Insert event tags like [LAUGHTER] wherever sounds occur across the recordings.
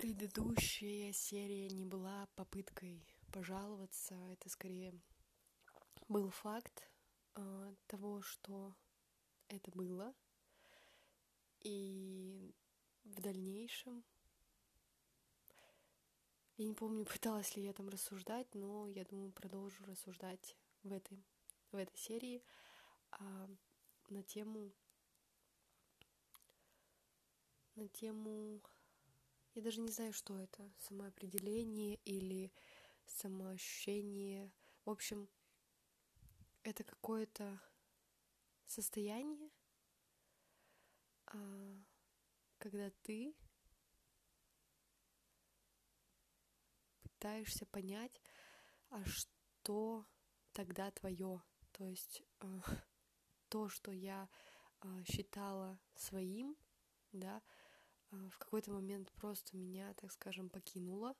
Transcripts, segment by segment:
Предыдущая серия не была попыткой пожаловаться, это скорее был факт э, того, что это было. И в дальнейшем я не помню, [LAUGHS] пыталась ли я там рассуждать, но я думаю, продолжу рассуждать в этой, в этой серии а, на тему на тему я даже не знаю, что это самоопределение или самоощущение. В общем, это какое-то состояние, а, когда ты пытаешься понять, а что тогда твое. То есть а, [LAUGHS] то, что я а, считала своим, да, в какой-то момент просто меня, так скажем, покинуло.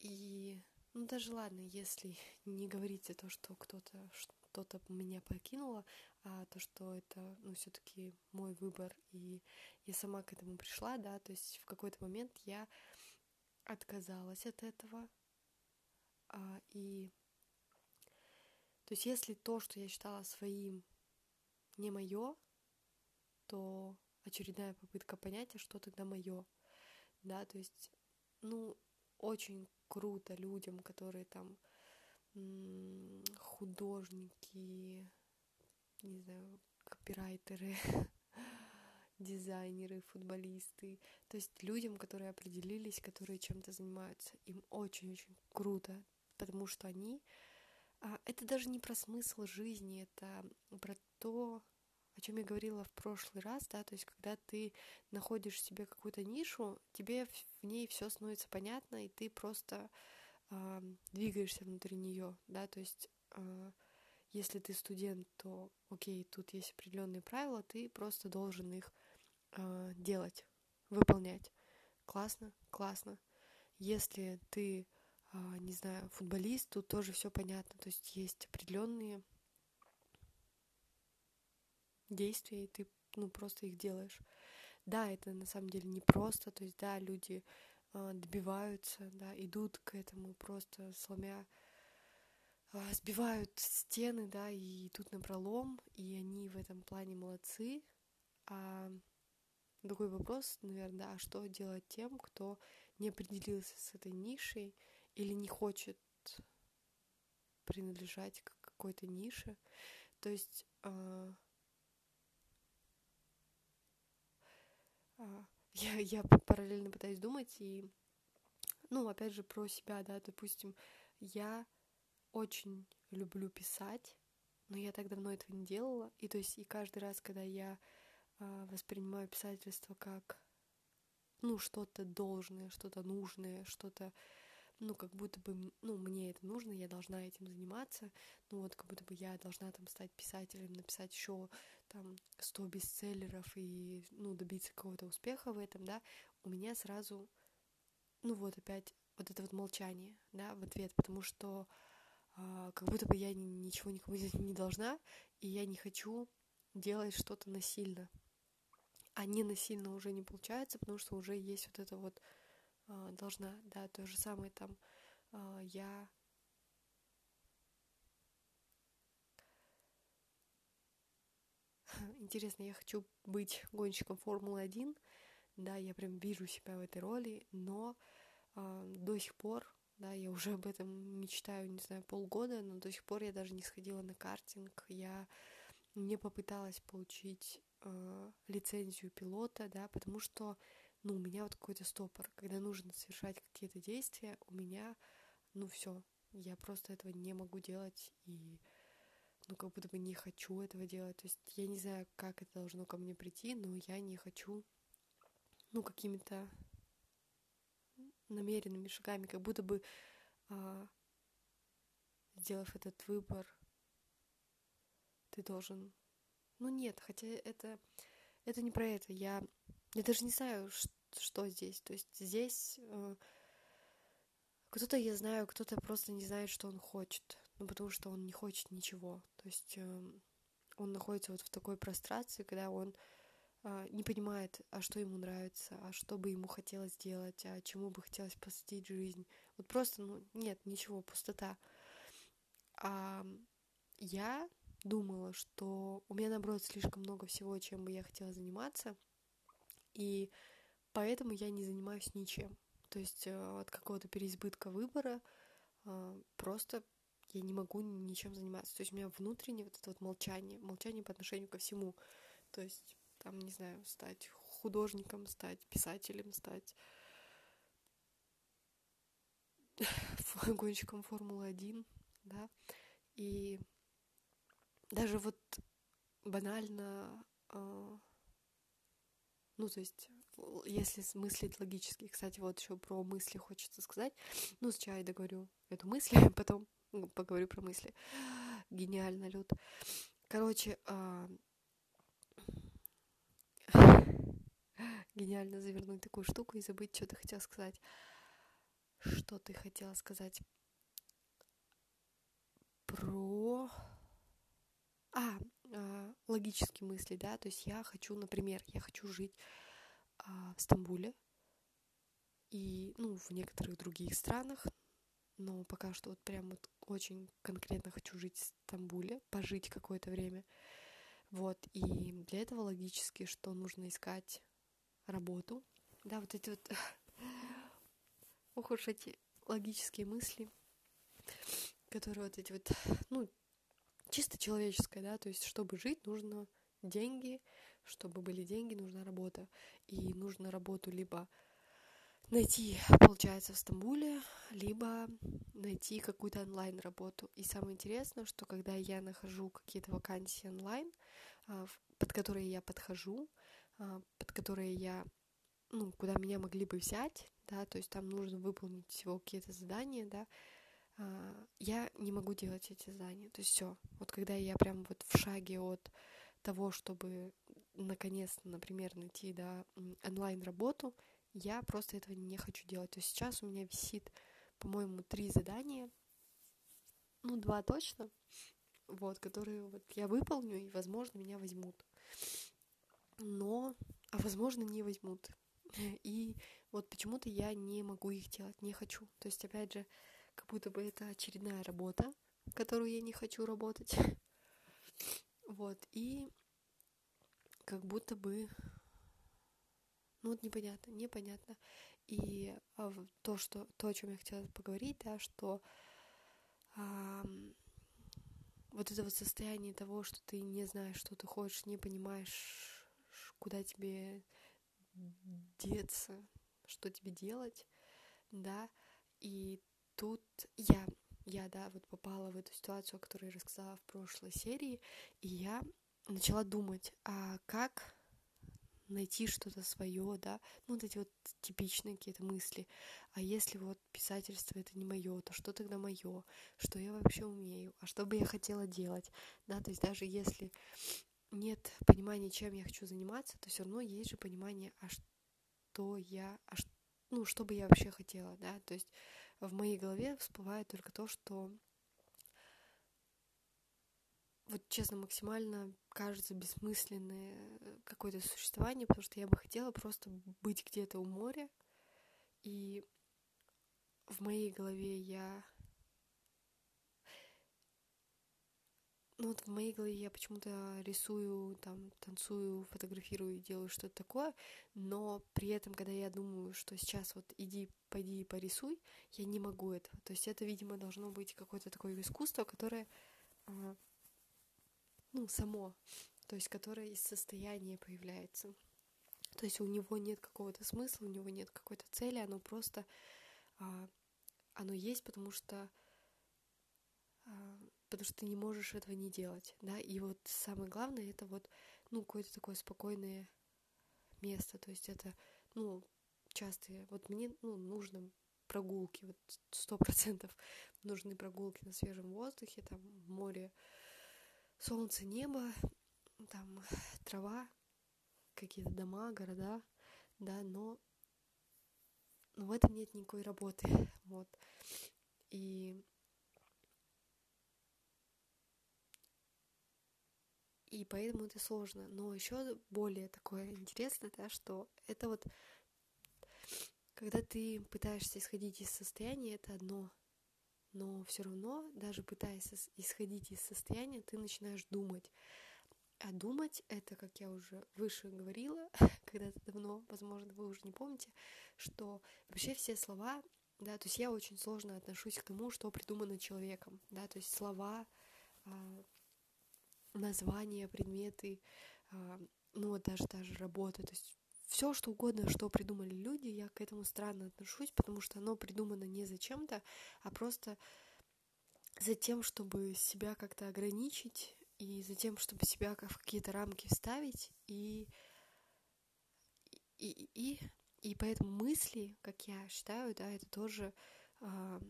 И, ну даже ладно, если [LAUGHS] не говорить о том, что кто-то что-то меня покинуло, а то, что это, ну, все-таки мой выбор, и я сама к этому пришла, да, то есть в какой-то момент я отказалась от этого, а, и то есть если то, что я считала своим, не мое, то очередная попытка понять, а что тогда мое, да, то есть, ну, очень круто людям, которые там художники, не знаю, копирайтеры, [LAUGHS] дизайнеры, футболисты, то есть людям, которые определились, которые чем-то занимаются, им очень-очень круто, потому что они... А, это даже не про смысл жизни, это про то, о чем я говорила в прошлый раз, да, то есть когда ты находишь себе какую-то нишу, тебе в ней все становится понятно, и ты просто э, двигаешься внутри нее, да, то есть э, если ты студент, то окей, тут есть определенные правила, ты просто должен их э, делать, выполнять. Классно, классно. Если ты, э, не знаю, футболист, тут тоже все понятно, то есть есть определенные действия, и ты ну, просто их делаешь. Да, это на самом деле непросто, то есть, да, люди э, добиваются, да, идут к этому просто сломя, э, сбивают стены, да, и идут на пролом, и они в этом плане молодцы. А такой вопрос, наверное, да, а что делать тем, кто не определился с этой нишей или не хочет принадлежать к какой-то нише. То есть э, [LAUGHS] я, я параллельно пытаюсь думать и, ну, опять же, про себя, да, допустим, я очень люблю писать, но я так давно этого не делала, и то есть и каждый раз, когда я э, воспринимаю писательство как, ну, что-то должное, что-то нужное, что-то ну, как будто бы, ну, мне это нужно, я должна этим заниматься, ну, вот, как будто бы я должна там стать писателем, написать еще там 100 бестселлеров и, ну, добиться какого-то успеха в этом, да, у меня сразу, ну, вот опять вот это вот молчание, да, в ответ, потому что а, как будто бы я ничего никому не должна, и я не хочу делать что-то насильно. А не насильно уже не получается, потому что уже есть вот это вот а, должна, да, то же самое там а, я Интересно, я хочу быть гонщиком Формулы-1, да, я прям вижу себя в этой роли, но э, до сих пор, да, я уже об этом мечтаю, не знаю, полгода, но до сих пор я даже не сходила на картинг, я не попыталась получить э, лицензию пилота, да, потому что ну, у меня вот какой-то стопор. Когда нужно совершать какие-то действия, у меня, ну, все, я просто этого не могу делать и ну, как будто бы не хочу этого делать. То есть я не знаю, как это должно ко мне прийти, но я не хочу, ну, какими-то намеренными шагами, как будто бы а, сделав этот выбор, ты должен... Ну нет, хотя это, это не про это. Я я даже не знаю, что здесь. То есть здесь э, кто-то, я знаю, кто-то просто не знает, что он хочет. Ну, потому что он не хочет ничего. То есть э, он находится вот в такой прострации, когда он а, не понимает, а что ему нравится, а что бы ему хотелось сделать, а чему бы хотелось посвятить жизнь. Вот просто, ну, нет, ничего, пустота. А я думала, что у меня, наоборот, слишком много всего, чем бы я хотела заниматься, и поэтому я не занимаюсь ничем. То есть э, от какого-то переизбытка выбора э, просто я не могу ничем заниматься. То есть у меня внутреннее вот это вот молчание, молчание по отношению ко всему. То есть там, не знаю, стать художником, стать писателем, стать [LAUGHS] гонщиком Формулы-1, да, и даже вот банально, э, ну, то есть, если мыслить логически, кстати, вот еще про мысли хочется сказать, ну, сначала я договорю эту мысль, а [LAUGHS] потом поговорю про мысли. Гениально, Люд. Короче, э, [LAUGHS] гениально завернуть такую штуку и забыть, что ты хотела сказать. Что ты хотела сказать? Про... А, а, логические мысли, да, то есть я хочу, например, я хочу жить а, в Стамбуле и, ну, в некоторых других странах, но пока что вот прям вот очень конкретно хочу жить в Стамбуле, пожить какое-то время, вот, и для этого логически, что нужно искать работу, да, вот эти вот, ох уж эти логические мысли, которые вот эти вот, ну, чисто человеческое, да, то есть чтобы жить, нужно деньги, чтобы были деньги, нужна работа. И нужно работу либо найти, получается, в Стамбуле, либо найти какую-то онлайн-работу. И самое интересное, что когда я нахожу какие-то вакансии онлайн, а, под которые я подхожу, а, под которые я, ну, куда меня могли бы взять, да, то есть там нужно выполнить всего какие-то задания, да, а, я не могу делать эти задания. То есть все. Вот когда я прям вот в шаге от того, чтобы наконец-то, например, найти да, онлайн-работу, я просто этого не хочу делать. То есть сейчас у меня висит, по-моему, три задания, ну, два точно, вот, которые вот я выполню, и, возможно, меня возьмут. Но, а возможно, не возьмут. [LAUGHS] И вот почему-то я не могу их делать, не хочу. То есть, опять же, как будто бы это очередная работа, которую я не хочу работать. [LAUGHS] Вот, и как будто бы, ну вот непонятно, непонятно. И а, то, что, то, о чем я хотела поговорить, да, что а, вот это вот состояние того, что ты не знаешь, что ты хочешь, не понимаешь, куда тебе деться, что тебе делать, да, и тут я, я, да, вот попала в эту ситуацию, о которой я рассказала в прошлой серии, и я начала думать, а как найти что-то свое, да, ну вот эти вот типичные какие-то мысли. А если вот писательство это не мое, то что тогда мое? Что я вообще умею? А что бы я хотела делать? Да, то есть даже если нет понимания, чем я хочу заниматься, то все равно есть же понимание, а что я, а что ну, что бы я вообще хотела, да, то есть в моей голове всплывает только то, что вот честно, максимально кажется бессмысленное какое-то существование, потому что я бы хотела просто быть где-то у моря, и в моей голове я Ну вот в моей голове я почему-то рисую, там, танцую, фотографирую, делаю что-то такое, но при этом, когда я думаю, что сейчас вот иди, пойди и порисуй, я не могу этого. То есть это, видимо, должно быть какое-то такое искусство, которое, а, ну, само, то есть которое из состояния появляется. То есть у него нет какого-то смысла, у него нет какой-то цели, оно просто, а, оно есть, потому что а, потому что ты не можешь этого не делать, да, и вот самое главное это вот, ну, какое-то такое спокойное место, то есть это, ну, частые, вот мне, ну, нужно прогулки, вот сто процентов нужны прогулки на свежем воздухе, там море, солнце, небо, там трава, какие-то дома, города, да, но, но в этом нет никакой работы, [LAUGHS] вот, и и поэтому это сложно. Но еще более такое интересное, да, что это вот когда ты пытаешься исходить из состояния, это одно, но все равно, даже пытаясь исходить из состояния, ты начинаешь думать. А думать это, как я уже выше говорила, [LAUGHS] когда-то давно, возможно, вы уже не помните, что вообще все слова, да, то есть я очень сложно отношусь к тому, что придумано человеком, да, то есть слова, а, названия, предметы, а, ну вот даже та же работа, то есть все, что угодно, что придумали люди, я к этому странно отношусь, потому что оно придумано не зачем-то, а просто за тем, чтобы себя как-то ограничить, и за тем, чтобы себя в какие-то рамки вставить, и, и, и, и поэтому мысли, как я считаю, да, это тоже, э,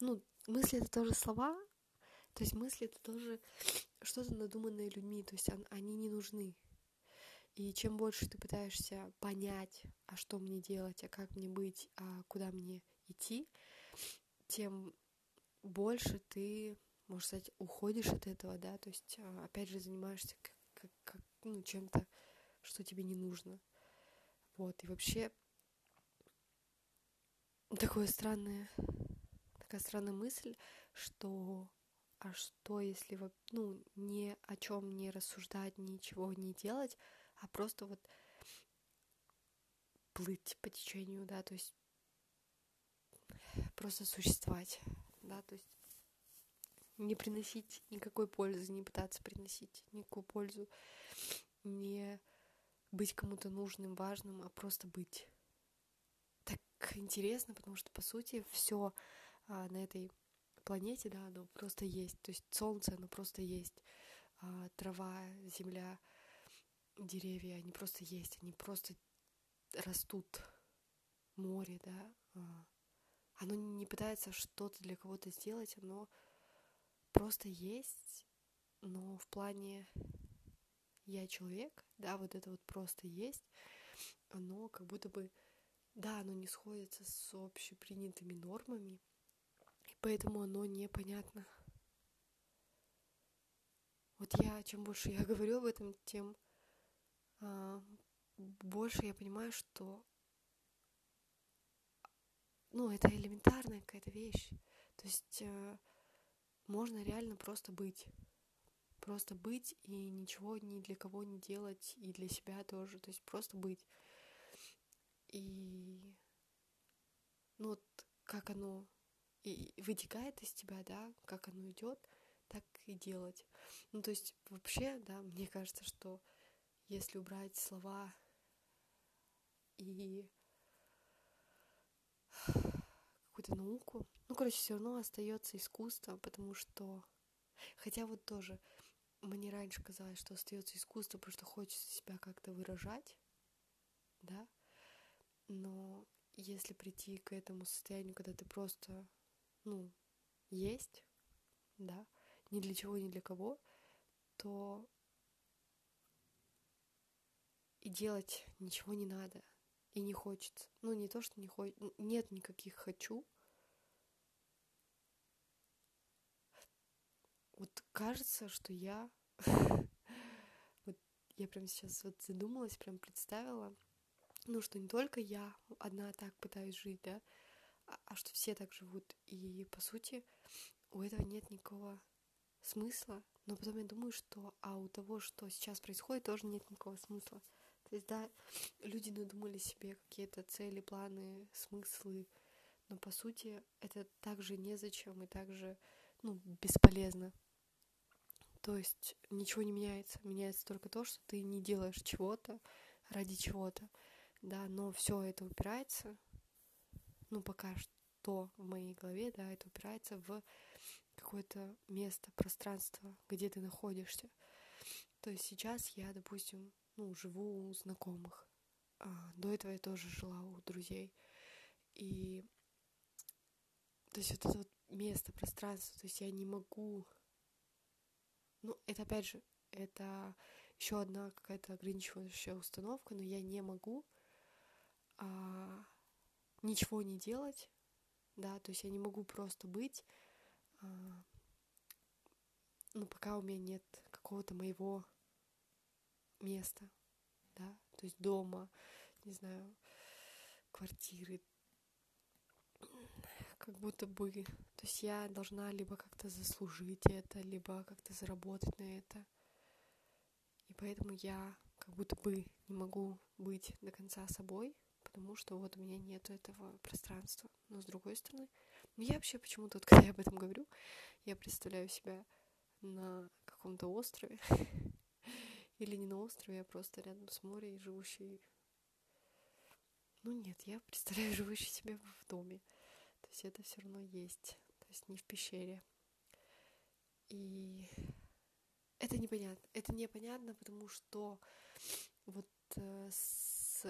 ну, мысли это тоже слова, то есть мысли это тоже [SNIFFS] что-то надуманное людьми, то есть они не нужны, и чем больше ты пытаешься понять, а что мне делать, а как мне быть, а куда мне идти, тем больше ты, можно сказать, уходишь от этого, да, то есть, а, опять же, занимаешься как, как, как ну, чем-то, что тебе не нужно. Вот, и вообще такое странное, такая странная мысль, что а что если ну ни о чем не рассуждать, ничего не делать, а просто вот плыть по течению, да, то есть просто существовать, да, то есть не приносить никакой пользы, не пытаться приносить никакую пользу, не быть кому-то нужным, важным, а просто быть. Так интересно, потому что, по сути, все а, на этой планете, да, оно просто есть. То есть солнце, оно просто есть. А, трава, земля — деревья, они просто есть, они просто растут. Море, да, а, оно не пытается что-то для кого-то сделать, оно просто есть, но в плане я человек, да, вот это вот просто есть, оно как будто бы, да, оно не сходится с общепринятыми нормами, и поэтому оно непонятно. Вот я, чем больше я [LAUGHS] говорю об этом, тем больше я понимаю, что ну, это элементарная какая-то вещь. То есть э, можно реально просто быть. Просто быть и ничего ни для кого не делать, и для себя тоже. То есть просто быть. И ну вот как оно и вытекает из тебя, да, как оно идет, так и делать. Ну, то есть вообще, да, мне кажется, что если убрать слова и какую-то науку, ну, короче, все равно остается искусство, потому что, хотя вот тоже мне раньше казалось, что остается искусство, потому что хочется себя как-то выражать, да, но если прийти к этому состоянию, когда ты просто, ну, есть, да, ни для чего, ни для кого, то и делать ничего не надо, и не хочется. Ну, не то, что не хочется, нет никаких «хочу». Вот кажется, что я... [LAUGHS] вот я прям сейчас вот задумалась, прям представила, ну, что не только я одна так пытаюсь жить, да, а, а что все так живут. И, по сути, у этого нет никакого смысла. Но потом я думаю, что а у того, что сейчас происходит, тоже нет никакого смысла. То есть, да, люди надумали себе какие-то цели, планы, смыслы, но по сути это также незачем и также, ну, бесполезно. То есть ничего не меняется. Меняется только то, что ты не делаешь чего-то ради чего-то. Да, но все это упирается, ну, пока что в моей голове, да, это упирается в какое-то место, пространство, где ты находишься. То есть сейчас я, допустим, ну, живу у знакомых. А, до этого я тоже жила у друзей. И то есть вот это вот место, пространство, то есть я не могу... Ну, это опять же, это еще одна какая-то ограничивающая установка, но я не могу а, ничего не делать, да, то есть я не могу просто быть, а, ну, пока у меня нет какого-то моего места, да, то есть дома, не знаю, квартиры, как будто бы, то есть я должна либо как-то заслужить это, либо как-то заработать на это. И поэтому я как будто бы не могу быть до конца собой, потому что вот у меня нет этого пространства. Но с другой стороны, ну я вообще почему-то, вот, когда я об этом говорю, я представляю себя на каком-то острове, [LAUGHS] или не на острове, а просто рядом с морем, живущий... Ну нет, я представляю [LAUGHS] живущий себя в доме. То есть это все равно есть. То есть не в пещере. И это непонятно. Это непонятно, потому что вот э, с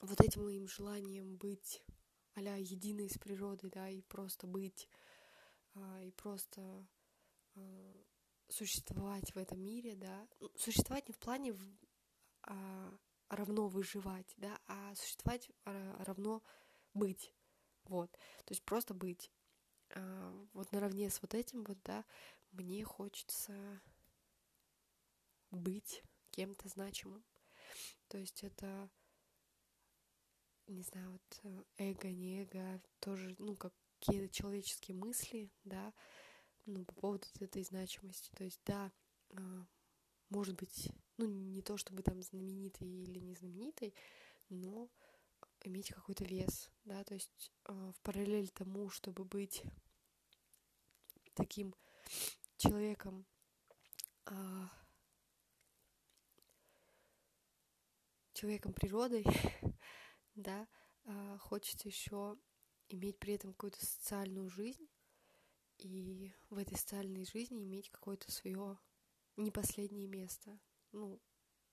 вот этим моим желанием быть а единой с природой, да, и просто быть, а, и просто существовать в этом мире, да, ну, существовать не в плане а, равно выживать, да, а существовать а, равно быть, вот, то есть просто быть. А, вот наравне с вот этим вот, да, мне хочется быть кем-то значимым. То есть это, не знаю, вот э, эго, не эго, тоже, ну, какие-то человеческие мысли, да, ну, по поводу этой значимости. То есть, да, а, может быть, ну, не то чтобы там знаменитый или не знаменитый, но иметь какой-то вес, да, то есть а, в параллель тому, чтобы быть таким человеком, а, человеком природой, [LAUGHS] да, хочется еще иметь при этом какую-то социальную жизнь, и в этой социальной жизни иметь какое-то свое не последнее место, ну,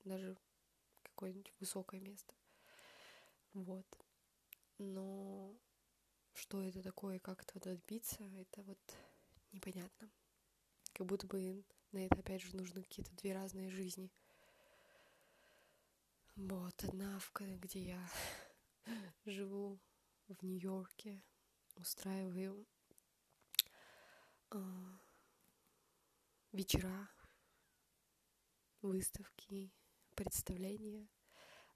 даже какое-нибудь высокое место. Вот. Но что это такое, как этого добиться, это вот непонятно. Как будто бы на это, опять же, нужны какие-то две разные жизни. Вот, одна, в где я [LAUGHS] живу в Нью-Йорке, устраиваю вечера, выставки, представления,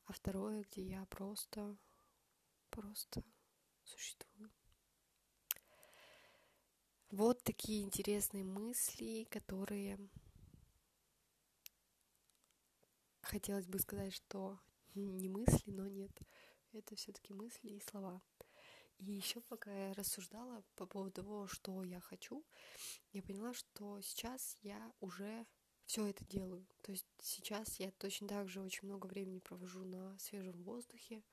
а второе, где я просто, просто существую. Вот такие интересные мысли, которые хотелось бы сказать, что не мысли, но нет, это все-таки мысли и слова. И еще пока я рассуждала по поводу того, что я хочу, я поняла, что сейчас я уже все это делаю. То есть сейчас я точно так же очень много времени провожу на свежем воздухе.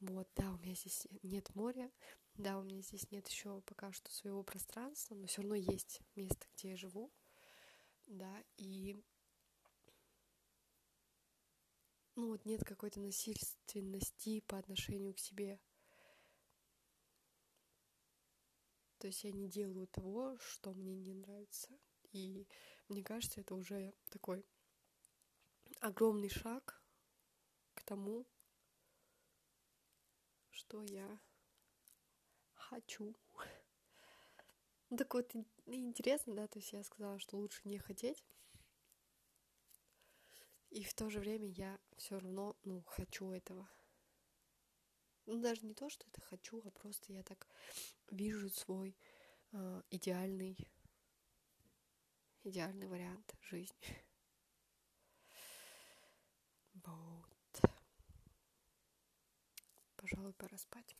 Вот, да, у меня здесь нет моря, да, у меня здесь нет еще пока что своего пространства, но все равно есть место, где я живу, да, и ну вот нет какой-то насильственности по отношению к себе. То есть я не делаю того, что мне не нравится. И мне кажется, это уже такой огромный шаг к тому, что я хочу. [LAUGHS] Так вот, интересно, да, то есть я сказала, что лучше не хотеть. И в то же время я все равно, ну, хочу этого ну, даже не то, что это хочу, а просто я так вижу свой э, идеальный, идеальный вариант жизни. Вот. Пожалуй, пора спать.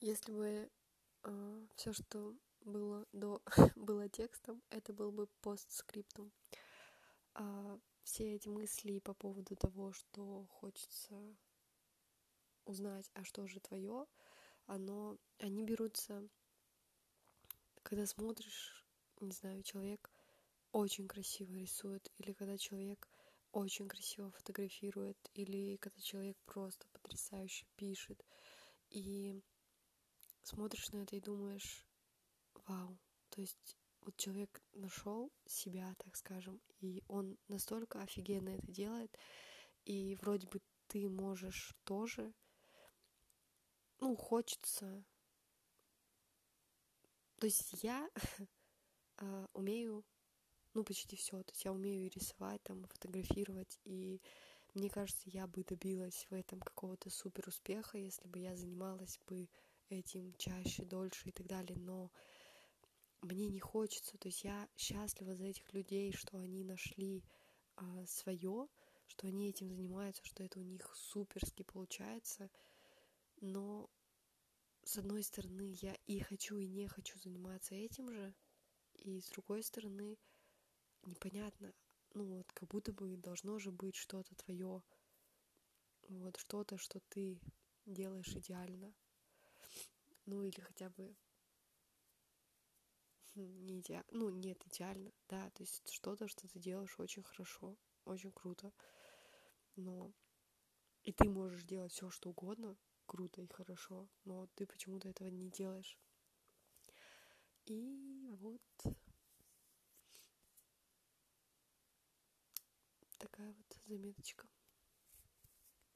Если бы э, все, что было до [LAUGHS] было текстом, это был бы постскриптум. А все эти мысли по поводу того, что хочется узнать, а что же твое, оно, они берутся, когда смотришь, не знаю, человек очень красиво рисует, или когда человек очень красиво фотографирует, или когда человек просто потрясающе пишет, и смотришь на это и думаешь, вау, то есть вот человек нашел себя, так скажем, и он настолько офигенно это делает, и вроде бы ты можешь тоже, ну, хочется То есть я э, [LAUGHS] умею, ну, почти все. То есть я умею и рисовать, там, фотографировать, и мне кажется, я бы добилась в этом какого-то супер успеха, если бы я занималась бы этим чаще, дольше и так далее. Но мне не хочется. То есть я счастлива за этих людей, что они нашли а, свое, что они этим занимаются, что это у них суперски получается. Но с одной стороны, я и хочу, и не хочу заниматься этим же, и с другой стороны, непонятно, ну вот как будто бы должно же быть что-то твое, вот что-то, что ты делаешь идеально, ну или хотя бы не идеально, ну нет, идеально, да, то есть что-то, что ты делаешь очень хорошо, очень круто, но и ты можешь делать все, что угодно, круто и хорошо, но ты почему-то этого не делаешь. И вот такая вот заметочка.